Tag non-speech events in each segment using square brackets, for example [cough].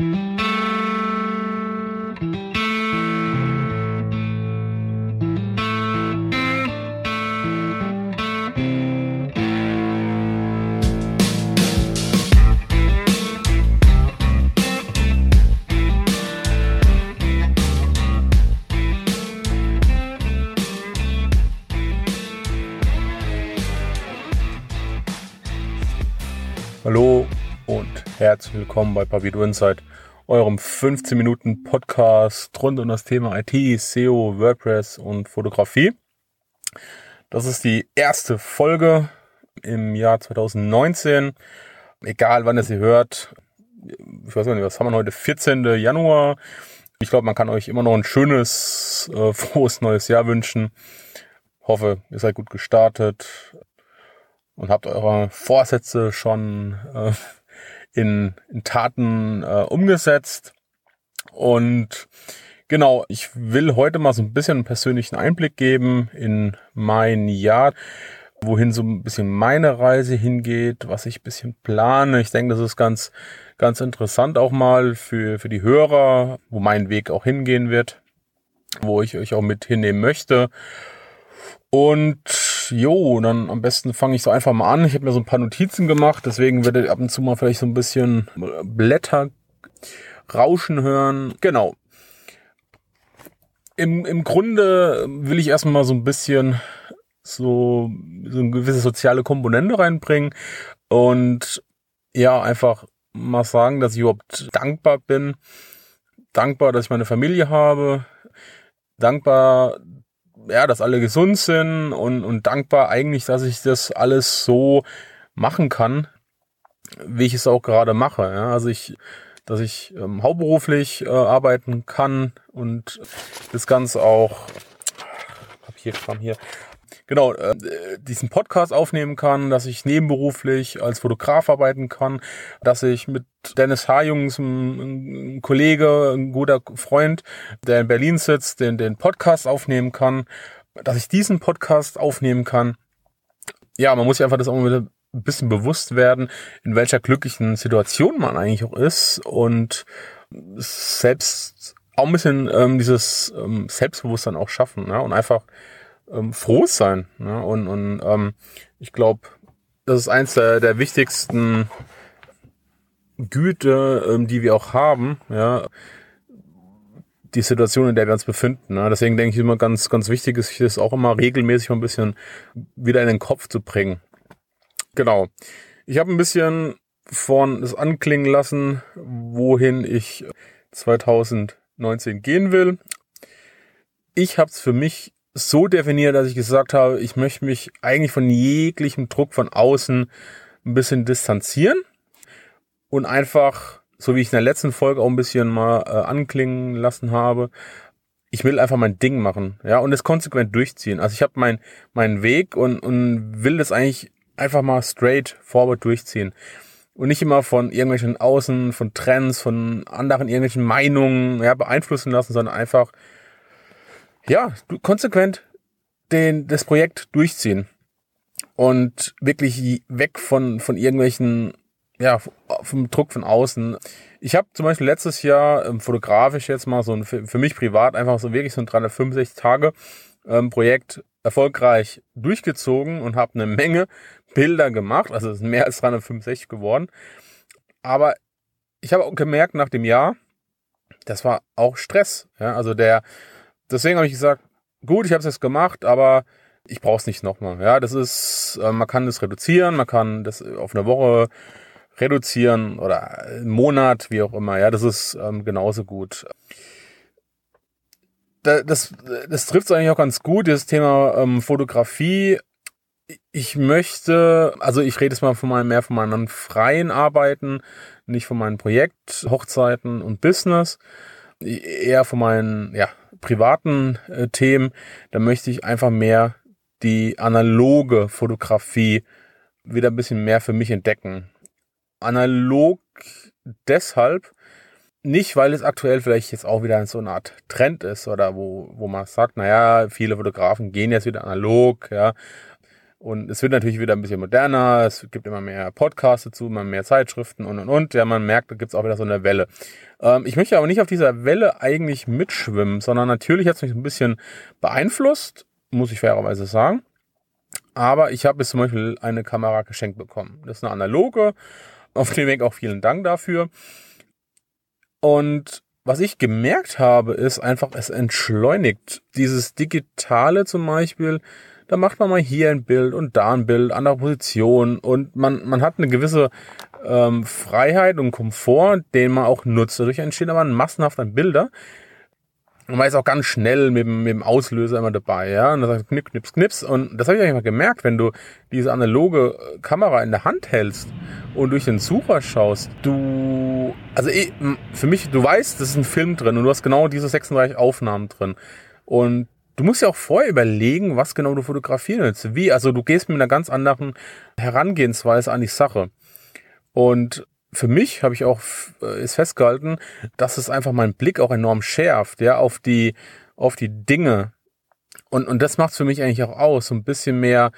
Mm-hmm. Herzlich willkommen bei Pavido Insight, eurem 15 Minuten Podcast rund um das Thema IT, SEO, WordPress und Fotografie. Das ist die erste Folge im Jahr 2019. Egal wann ihr sie hört, ich weiß nicht, was haben wir heute? 14. Januar. Ich glaube, man kann euch immer noch ein schönes, äh, [laughs] frohes neues Jahr wünschen. Hoffe, ihr seid gut gestartet und habt eure Vorsätze schon äh, in, in Taten äh, umgesetzt. Und genau, ich will heute mal so ein bisschen einen persönlichen Einblick geben in mein Jahr, wohin so ein bisschen meine Reise hingeht, was ich ein bisschen plane. Ich denke, das ist ganz, ganz interessant auch mal für, für die Hörer, wo mein Weg auch hingehen wird, wo ich euch auch mit hinnehmen möchte. Und jo, dann am besten fange ich so einfach mal an. Ich habe mir so ein paar Notizen gemacht, deswegen werdet ihr ab und zu mal vielleicht so ein bisschen Blätter rauschen hören. Genau. Im, Im Grunde will ich erstmal so ein bisschen so, so eine gewisse soziale Komponente reinbringen und ja, einfach mal sagen, dass ich überhaupt dankbar bin. Dankbar, dass ich meine Familie habe. Dankbar, ja, dass alle gesund sind und, und dankbar eigentlich, dass ich das alles so machen kann, wie ich es auch gerade mache. Ja. Also ich, dass ich ähm, hauptberuflich äh, arbeiten kann und das Ganze auch Papierkram hier genau, äh, diesen Podcast aufnehmen kann, dass ich nebenberuflich als Fotograf arbeiten kann, dass ich mit Dennis H. ein, ein Kollege, ein guter Freund, der in Berlin sitzt, den, den Podcast aufnehmen kann, dass ich diesen Podcast aufnehmen kann. Ja, man muss sich einfach das auch wieder ein bisschen bewusst werden, in welcher glücklichen Situation man eigentlich auch ist und selbst auch ein bisschen ähm, dieses ähm, Selbstbewusstsein auch schaffen ne? und einfach ähm, froh sein. Ne? Und, und ähm, ich glaube, das ist eins der, der wichtigsten Güte, ähm, die wir auch haben. Ja? Die Situation, in der wir uns befinden. Ne? Deswegen denke ich immer ganz, ganz wichtig ist, das auch immer regelmäßig mal ein bisschen wieder in den Kopf zu bringen. Genau. Ich habe ein bisschen von es anklingen lassen, wohin ich 2019 gehen will. Ich habe es für mich so definiert, dass ich gesagt habe, ich möchte mich eigentlich von jeglichem Druck von außen ein bisschen distanzieren und einfach, so wie ich in der letzten Folge auch ein bisschen mal äh, anklingen lassen habe, ich will einfach mein Ding machen, ja, und es konsequent durchziehen. Also ich habe mein, meinen Weg und, und will das eigentlich einfach mal straight forward durchziehen. Und nicht immer von irgendwelchen Außen, von Trends, von anderen irgendwelchen Meinungen ja, beeinflussen lassen, sondern einfach ja, konsequent den, das Projekt durchziehen und wirklich weg von, von irgendwelchen, ja, vom Druck von außen. Ich habe zum Beispiel letztes Jahr ähm, fotografisch jetzt mal so ein, für, für mich privat einfach so wirklich so ein 365 Tage ähm, Projekt erfolgreich durchgezogen und habe eine Menge Bilder gemacht. Also es sind mehr als 365 geworden. Aber ich habe auch gemerkt nach dem Jahr, das war auch Stress. Ja, also der, deswegen habe ich gesagt, gut, ich habe es jetzt gemacht, aber ich brauche es nicht nochmal. Ja, das ist, äh, man kann das reduzieren, man kann das auf eine Woche reduzieren oder einen Monat, wie auch immer. Ja, das ist ähm, genauso gut. Da, das, das trifft es eigentlich auch ganz gut, dieses Thema ähm, Fotografie. Ich möchte, also ich rede jetzt mal von meinem, mehr von meinen freien Arbeiten, nicht von meinen Projekt, Hochzeiten und Business, eher von meinen, ja, privaten äh, Themen, da möchte ich einfach mehr die analoge Fotografie wieder ein bisschen mehr für mich entdecken. Analog deshalb, nicht weil es aktuell vielleicht jetzt auch wieder so eine Art Trend ist oder wo, wo man sagt, naja, viele Fotografen gehen jetzt wieder analog, ja. Und es wird natürlich wieder ein bisschen moderner, es gibt immer mehr Podcasts dazu, immer mehr Zeitschriften und und und. Ja, man merkt, da gibt's auch wieder so eine Welle. Ähm, ich möchte aber nicht auf dieser Welle eigentlich mitschwimmen, sondern natürlich hat's mich ein bisschen beeinflusst, muss ich fairerweise sagen. Aber ich habe jetzt zum Beispiel eine Kamera geschenkt bekommen. Das ist eine analoge. Auf dem Weg auch vielen Dank dafür. Und was ich gemerkt habe, ist einfach, es entschleunigt. Dieses Digitale zum Beispiel, da macht man mal hier ein Bild und da ein Bild, andere Position und man, man hat eine gewisse ähm, Freiheit und Komfort, den man auch nutzt. Dadurch entstehen aber massenhaft an Bilder. Und man ist auch ganz schnell mit dem, mit dem Auslöser immer dabei, ja. Und dann sagt knipp, knips, knips. Und das habe ich eigentlich mal gemerkt, wenn du diese analoge Kamera in der Hand hältst und durch den Sucher schaust, du, also ich, für mich, du weißt, das ist ein Film drin und du hast genau diese 36 Aufnahmen drin. Und du musst ja auch vorher überlegen, was genau du fotografieren willst. Wie, also du gehst mit einer ganz anderen Herangehensweise an die Sache. Und für mich habe ich auch äh, ist festgehalten, dass es einfach meinen Blick auch enorm schärft, ja, auf die auf die Dinge. Und und das macht für mich eigentlich auch aus, so ein bisschen mehr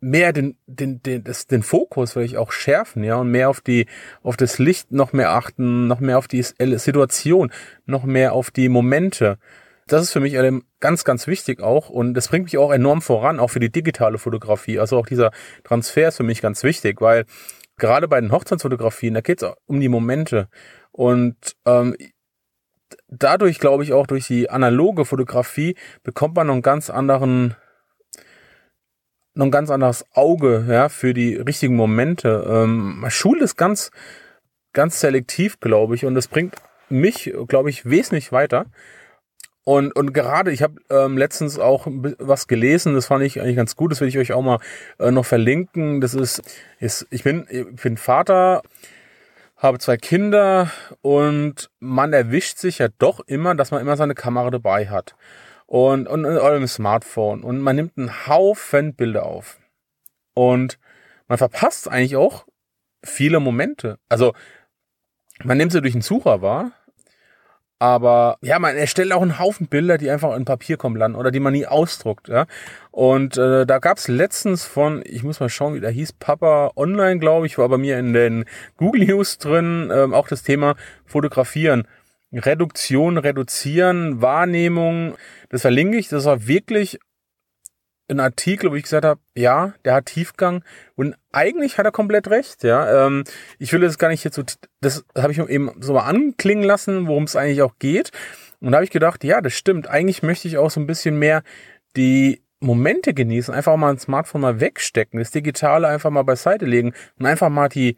mehr den, den, den, das, den Fokus will ich auch schärfen, ja, und mehr auf die, auf das Licht noch mehr achten, noch mehr auf die Situation, noch mehr auf die Momente. Das ist für mich ganz, ganz wichtig auch und das bringt mich auch enorm voran, auch für die digitale Fotografie. Also auch dieser Transfer ist für mich ganz wichtig, weil gerade bei den Hochzeitsfotografien, da geht es um die Momente und ähm, dadurch glaube ich auch durch die analoge Fotografie bekommt man noch einen ganz anderen noch ein ganz anderes Auge ja, für die richtigen Momente. Ähm, Schule ist ganz, ganz selektiv, glaube ich, und das bringt mich, glaube ich, wesentlich weiter. Und, und gerade, ich habe ähm, letztens auch was gelesen, das fand ich eigentlich ganz gut, das will ich euch auch mal äh, noch verlinken. Das ist, ist ich, bin, ich bin Vater, habe zwei Kinder und man erwischt sich ja doch immer, dass man immer seine Kamera dabei hat und, und, und eurem Smartphone und man nimmt einen Haufen Bilder auf. Und man verpasst eigentlich auch viele Momente. Also man nimmt sie durch den Sucher wahr, aber ja, man erstellt auch einen Haufen Bilder, die einfach in Papier kommen landen oder die man nie ausdruckt. Ja? Und äh, da gab's letztens von, ich muss mal schauen, wie der hieß, Papa Online, glaube ich, war bei mir in den Google News drin, ähm, auch das Thema Fotografieren. Reduktion, Reduzieren, Wahrnehmung, das verlinke ich. Das war wirklich ein Artikel, wo ich gesagt habe, ja, der hat Tiefgang und eigentlich hat er komplett recht, ja. Ähm, ich will das gar nicht jetzt so, das habe ich eben so mal anklingen lassen, worum es eigentlich auch geht. Und da habe ich gedacht, ja, das stimmt. Eigentlich möchte ich auch so ein bisschen mehr die Momente genießen, einfach mal ein Smartphone mal wegstecken, das Digitale einfach mal beiseite legen und einfach mal die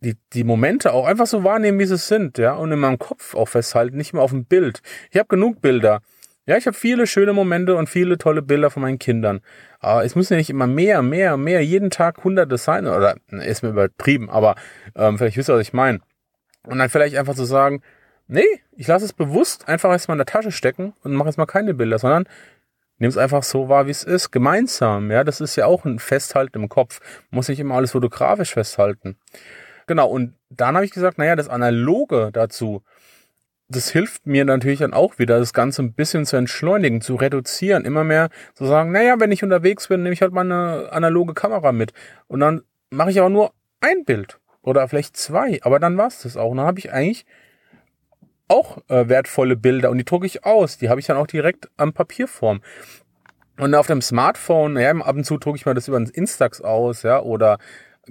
die, die Momente auch einfach so wahrnehmen, wie sie sind, ja, und in meinem Kopf auch festhalten, nicht mehr auf dem Bild. Ich habe genug Bilder. Ja, ich habe viele schöne Momente und viele tolle Bilder von meinen Kindern. Aber es müssen ja nicht immer mehr, mehr, mehr, jeden Tag hunderte sein, oder ist mir übertrieben, aber ähm, vielleicht wisst ihr, was ich meine. Und dann vielleicht einfach zu so sagen, nee, ich lasse es bewusst einfach erstmal in der Tasche stecken und mache jetzt mal keine Bilder, sondern nimm es einfach so wahr, wie es ist, gemeinsam. Ja, das ist ja auch ein Festhalten im Kopf. Muss nicht immer alles fotografisch festhalten. Genau, und dann habe ich gesagt, naja, das Analoge dazu, das hilft mir natürlich dann auch wieder, das Ganze ein bisschen zu entschleunigen, zu reduzieren, immer mehr zu sagen, naja, wenn ich unterwegs bin, nehme ich halt meine analoge Kamera mit. Und dann mache ich aber nur ein Bild oder vielleicht zwei, aber dann war's das auch. Und dann habe ich eigentlich auch äh, wertvolle Bilder und die drucke ich aus. Die habe ich dann auch direkt am Papierform. Und auf dem Smartphone, ja, ab und zu drucke ich mal das über den Instax aus, ja, oder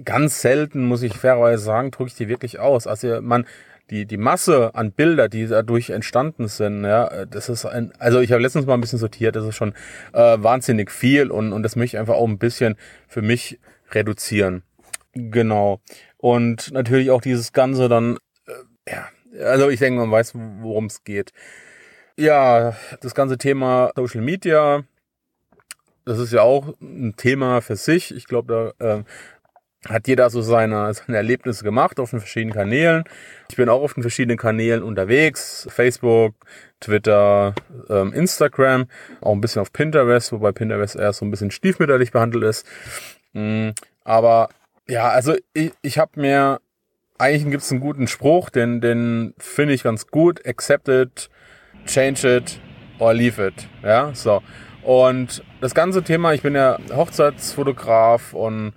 ganz selten, muss ich fairerweise sagen, drücke ich die wirklich aus. Also man, die, die Masse an Bilder, die dadurch entstanden sind, ja, das ist ein, also ich habe letztens mal ein bisschen sortiert, das ist schon äh, wahnsinnig viel und, und das möchte ich einfach auch ein bisschen für mich reduzieren. Genau. Und natürlich auch dieses Ganze dann, äh, ja, also ich denke, man weiß, worum es geht. Ja, das ganze Thema Social Media, das ist ja auch ein Thema für sich. Ich glaube, da äh, hat jeder so seine, seine Erlebnisse gemacht auf den verschiedenen Kanälen. Ich bin auch auf den verschiedenen Kanälen unterwegs. Facebook, Twitter, ähm, Instagram, auch ein bisschen auf Pinterest, wobei Pinterest erst so ein bisschen stiefmütterlich behandelt ist. Mhm. Aber ja, also ich, ich habe mir, eigentlich gibt es einen guten Spruch, den, den finde ich ganz gut. Accept it, change it or leave it. Ja, so. Und das ganze Thema, ich bin ja Hochzeitsfotograf und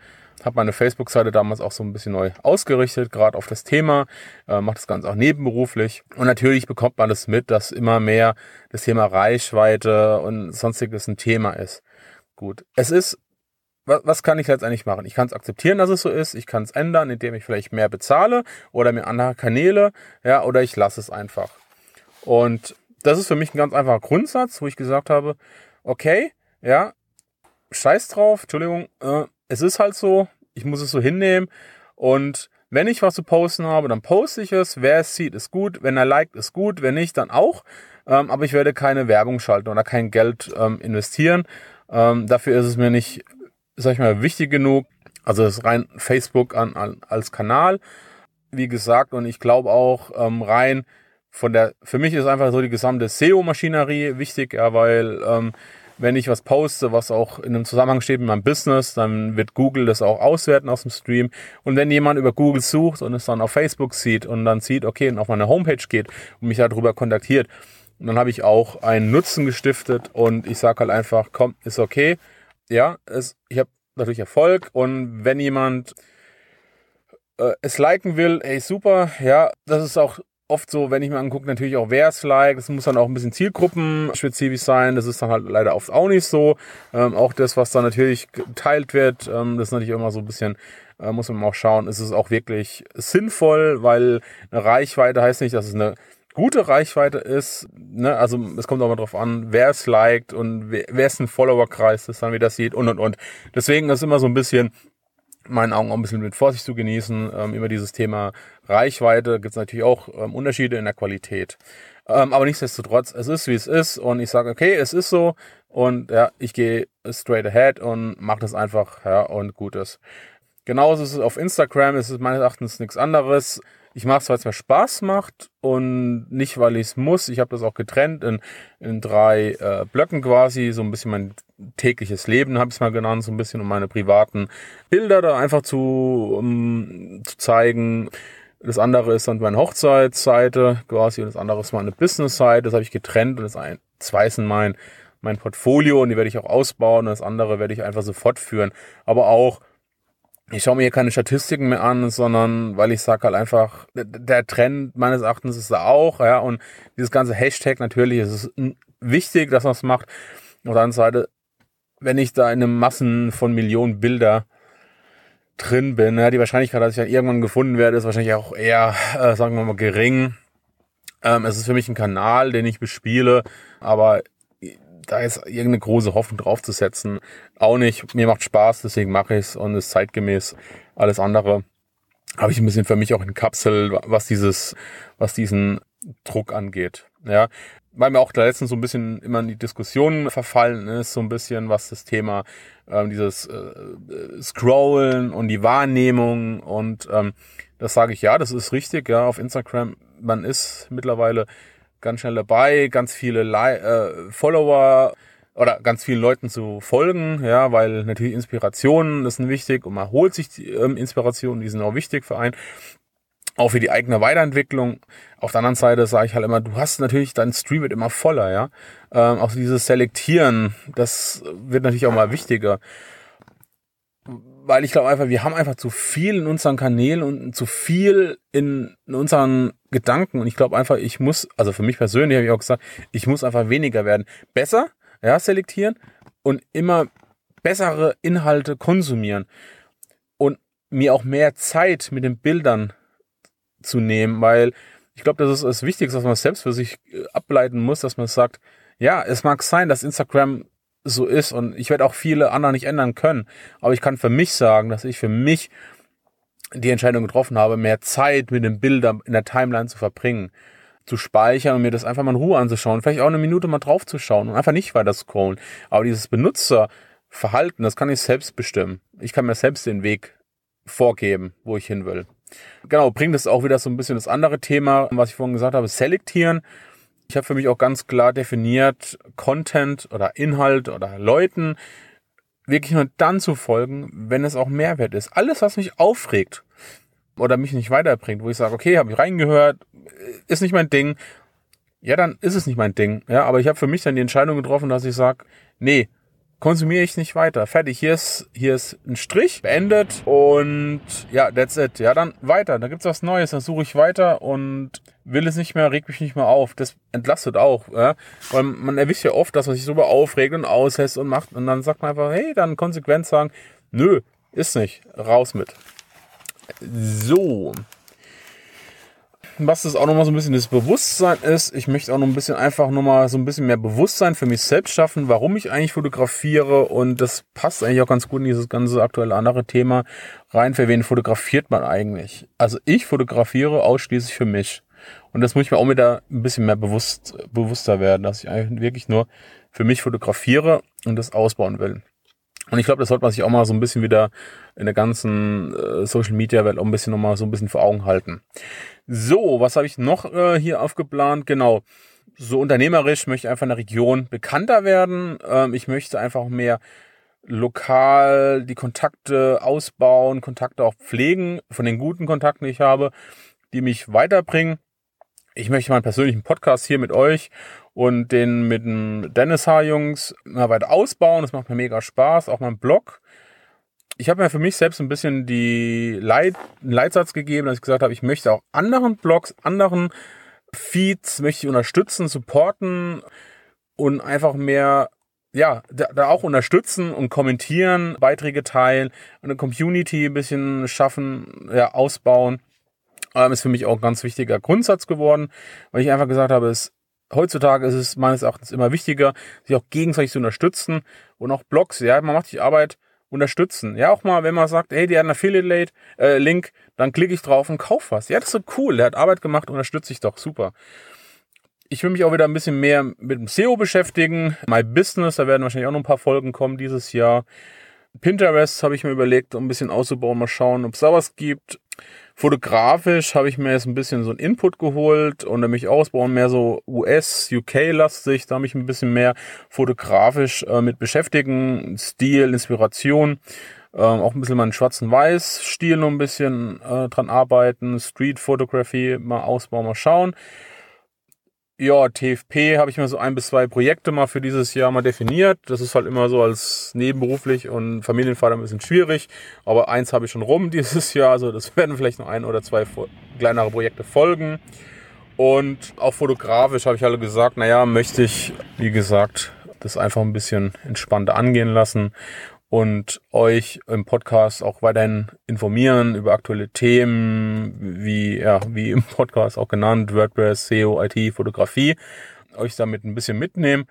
habe meine Facebook-Seite damals auch so ein bisschen neu ausgerichtet, gerade auf das Thema, äh, mache das Ganze auch nebenberuflich. Und natürlich bekommt man das mit, dass immer mehr das Thema Reichweite und sonstiges ein Thema ist. Gut, es ist, was, was kann ich letztendlich machen? Ich kann es akzeptieren, dass es so ist. Ich kann es ändern, indem ich vielleicht mehr bezahle oder mir andere Kanäle, ja, oder ich lasse es einfach. Und das ist für mich ein ganz einfacher Grundsatz, wo ich gesagt habe, okay, ja, scheiß drauf, Entschuldigung, äh, es ist halt so, ich muss es so hinnehmen und wenn ich was zu posten habe, dann poste ich es. Wer es sieht, ist gut. Wenn er liked, ist gut. Wenn nicht, dann auch. Ähm, aber ich werde keine Werbung schalten oder kein Geld ähm, investieren. Ähm, dafür ist es mir nicht, sag ich mal, wichtig genug. Also es ist rein Facebook an, an, als Kanal, wie gesagt. Und ich glaube auch ähm, rein von der, für mich ist einfach so die gesamte SEO-Maschinerie wichtig, ja, weil ähm, wenn ich was poste, was auch in einem Zusammenhang steht mit meinem Business, dann wird Google das auch auswerten aus dem Stream. Und wenn jemand über Google sucht und es dann auf Facebook sieht und dann sieht, okay, und auf meine Homepage geht und mich darüber kontaktiert, dann habe ich auch einen Nutzen gestiftet und ich sage halt einfach, komm, ist okay. Ja, es, ich habe natürlich Erfolg und wenn jemand äh, es liken will, ey, super, ja, das ist auch oft so, wenn ich mir angucke, natürlich auch, wer es liked. Das muss dann auch ein bisschen zielgruppenspezifisch sein. Das ist dann halt leider oft auch nicht so. Ähm, auch das, was dann natürlich geteilt wird, ähm, das ist natürlich immer so ein bisschen, äh, muss man auch schauen, ist es auch wirklich sinnvoll, weil eine Reichweite heißt nicht, dass es eine gute Reichweite ist. Ne? Also es kommt auch mal drauf an, wer es liked und wer, wer ist ein Followerkreis, das dann wieder sieht und und und. Deswegen ist immer so ein bisschen meinen Augen auch ein bisschen mit Vorsicht zu genießen. Ähm, über dieses Thema Reichweite gibt es natürlich auch ähm, Unterschiede in der Qualität. Ähm, aber nichtsdestotrotz, es ist wie es ist und ich sage, okay, es ist so und ja, ich gehe straight ahead und mache das einfach ja, und gut ist. Genauso ist es auf Instagram, es ist meines Erachtens nichts anderes. Ich mache es, weil es mir Spaß macht und nicht, weil ich es muss. Ich habe das auch getrennt in, in drei äh, Blöcken quasi, so ein bisschen mein tägliches Leben habe ich es mal genannt, so ein bisschen um meine privaten Bilder da einfach zu, um, zu zeigen. Das andere ist dann meine Hochzeitsseite quasi und das andere ist meine Business-Seite. Das habe ich getrennt und das ein, zwei ist mein, mein Portfolio und die werde ich auch ausbauen und das andere werde ich einfach so fortführen. Aber auch ich schaue mir hier keine Statistiken mehr an, sondern weil ich sage halt einfach, der Trend meines Erachtens ist da auch, ja, und dieses ganze Hashtag natürlich ist es wichtig, dass man es macht. Auf der anderen Seite, wenn ich da in einem Massen von Millionen Bilder drin bin, ja, die Wahrscheinlichkeit, dass ich dann irgendwann gefunden werde, ist wahrscheinlich auch eher, äh, sagen wir mal, gering. Ähm, es ist für mich ein Kanal, den ich bespiele, aber da ist irgendeine große Hoffnung draufzusetzen. Auch nicht. Mir macht Spaß, deswegen mache ich es und ist zeitgemäß. Alles andere habe ich ein bisschen für mich auch in Kapsel, was dieses, was diesen Druck angeht. Ja, weil mir auch da letztens so ein bisschen immer in die Diskussion verfallen ist, so ein bisschen, was das Thema ähm, dieses äh, Scrollen und die Wahrnehmung und ähm, das sage ich ja, das ist richtig, ja, auf Instagram, man ist mittlerweile ganz schnell dabei, ganz viele Li äh, Follower oder ganz vielen Leuten zu folgen, ja, weil natürlich Inspirationen sind wichtig und man holt sich die ähm, Inspirationen, die sind auch wichtig für einen, auch für die eigene Weiterentwicklung. Auf der anderen Seite sage ich halt immer, du hast natürlich, dein Stream wird immer voller, ja. Ähm, auch dieses Selektieren, das wird natürlich auch mal wichtiger weil ich glaube einfach, wir haben einfach zu viel in unseren Kanälen und zu viel in, unseren Gedanken. Und ich glaube einfach, ich muss, also für mich persönlich habe ich auch gesagt, ich muss einfach weniger werden. Besser, ja, selektieren und immer bessere Inhalte konsumieren. Und mir auch mehr Zeit mit den Bildern zu nehmen, weil ich glaube, das ist das Wichtigste, was man selbst für sich äh, ableiten muss, dass man sagt, ja, es mag sein, dass Instagram so ist und ich werde auch viele andere nicht ändern können. Aber ich kann für mich sagen, dass ich für mich die Entscheidung getroffen habe, mehr Zeit mit den Bildern in der Timeline zu verbringen, zu speichern und mir das einfach mal in Ruhe anzuschauen, vielleicht auch eine Minute mal drauf zu schauen und einfach nicht weiter scrollen. Aber dieses Benutzerverhalten, das kann ich selbst bestimmen. Ich kann mir selbst den Weg vorgeben, wo ich hin will. Genau, bringt es auch wieder so ein bisschen das andere Thema, was ich vorhin gesagt habe, selektieren. Ich habe für mich auch ganz klar definiert, Content oder Inhalt oder Leuten wirklich nur dann zu folgen, wenn es auch Mehrwert ist. Alles, was mich aufregt oder mich nicht weiterbringt, wo ich sage, okay, habe ich reingehört, ist nicht mein Ding, ja, dann ist es nicht mein Ding. Ja, aber ich habe für mich dann die Entscheidung getroffen, dass ich sage, nee, konsumiere ich nicht weiter. Fertig, hier ist, hier ist ein Strich, beendet und ja, that's it. Ja, dann weiter, da gibt's was Neues, dann suche ich weiter und will es nicht mehr, regt mich nicht mehr auf. Das entlastet auch, ja? weil man erwischt ja oft, dass man sich darüber aufregt und auslässt und macht und dann sagt man einfach, hey, dann konsequent sagen, nö, ist nicht, raus mit. So, was das auch nochmal so ein bisschen das Bewusstsein ist. Ich möchte auch noch ein bisschen einfach nochmal so ein bisschen mehr Bewusstsein für mich selbst schaffen, warum ich eigentlich fotografiere. Und das passt eigentlich auch ganz gut in dieses ganze aktuelle andere Thema rein. Für wen fotografiert man eigentlich? Also ich fotografiere ausschließlich für mich. Und das muss ich mir auch wieder ein bisschen mehr bewusst, bewusster werden, dass ich eigentlich wirklich nur für mich fotografiere und das ausbauen will. Und ich glaube, das sollte man sich auch mal so ein bisschen wieder in der ganzen äh, Social Media Welt auch ein bisschen nochmal so ein bisschen vor Augen halten. So, was habe ich noch äh, hier aufgeplant? Genau. So unternehmerisch möchte ich einfach in der Region bekannter werden. Ähm, ich möchte einfach mehr lokal die Kontakte ausbauen, Kontakte auch pflegen von den guten Kontakten, die ich habe, die mich weiterbringen. Ich möchte meinen persönlichen Podcast hier mit euch und den mit dem Dennis H. Jungs mal weiter ausbauen. Das macht mir mega Spaß. Auch mein Blog. Ich habe mir für mich selbst ein bisschen die Leit einen Leitsatz gegeben, dass ich gesagt habe, ich möchte auch anderen Blogs, anderen Feeds möchte ich unterstützen, supporten und einfach mehr ja, da, auch unterstützen und kommentieren, Beiträge teilen, eine Community ein bisschen schaffen, ja, ausbauen. Ähm, ist für mich auch ein ganz wichtiger Grundsatz geworden, weil ich einfach gesagt habe, es heutzutage ist es meines Erachtens immer wichtiger, sich auch gegenseitig zu unterstützen und auch Blogs, ja, man macht die Arbeit unterstützen. Ja, auch mal, wenn man sagt, hey, die hat einen Affiliate-Link, äh, dann klicke ich drauf und kauf was. Ja, das ist so cool, der hat Arbeit gemacht, unterstütze ich doch, super. Ich will mich auch wieder ein bisschen mehr mit dem SEO beschäftigen. My Business, da werden wahrscheinlich auch noch ein paar Folgen kommen dieses Jahr. Pinterest habe ich mir überlegt, um ein bisschen auszubauen, mal schauen, ob es da was gibt. Fotografisch habe ich mir jetzt ein bisschen so einen Input geholt und mich ausbauen, mehr so US, UK-lastig, da mich ein bisschen mehr fotografisch äh, mit beschäftigen, Stil, Inspiration, äh, auch ein bisschen meinen schwarzen Weiß-Stil noch ein bisschen äh, dran arbeiten, Street Photography mal ausbauen, mal schauen ja, TFP habe ich mir so ein bis zwei Projekte mal für dieses Jahr mal definiert. Das ist halt immer so als nebenberuflich und Familienvater ein bisschen schwierig. Aber eins habe ich schon rum [laughs] dieses Jahr. Also das werden vielleicht noch ein oder zwei kleinere Projekte folgen. Und auch fotografisch habe ich alle gesagt, naja, möchte ich, wie gesagt, das einfach ein bisschen entspannter angehen lassen und euch im Podcast auch weiterhin informieren über aktuelle Themen, wie, ja, wie im Podcast auch genannt, WordPress, SEO, IT, Fotografie, euch damit ein bisschen mitnehmen.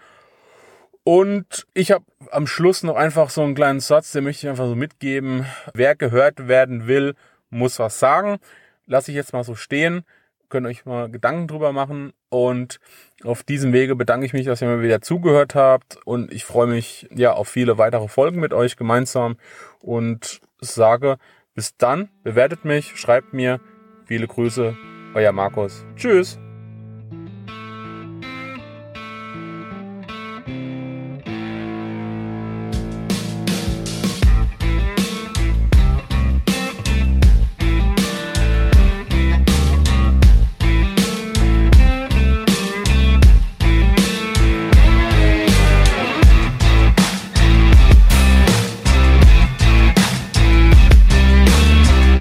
Und ich habe am Schluss noch einfach so einen kleinen Satz, den möchte ich einfach so mitgeben. Wer gehört werden will, muss was sagen. Lasse ich jetzt mal so stehen könnt euch mal Gedanken drüber machen. Und auf diesem Wege bedanke ich mich, dass ihr mir wieder zugehört habt. Und ich freue mich ja auf viele weitere Folgen mit euch gemeinsam. Und sage bis dann, bewertet mich, schreibt mir. Viele Grüße, euer Markus. Tschüss.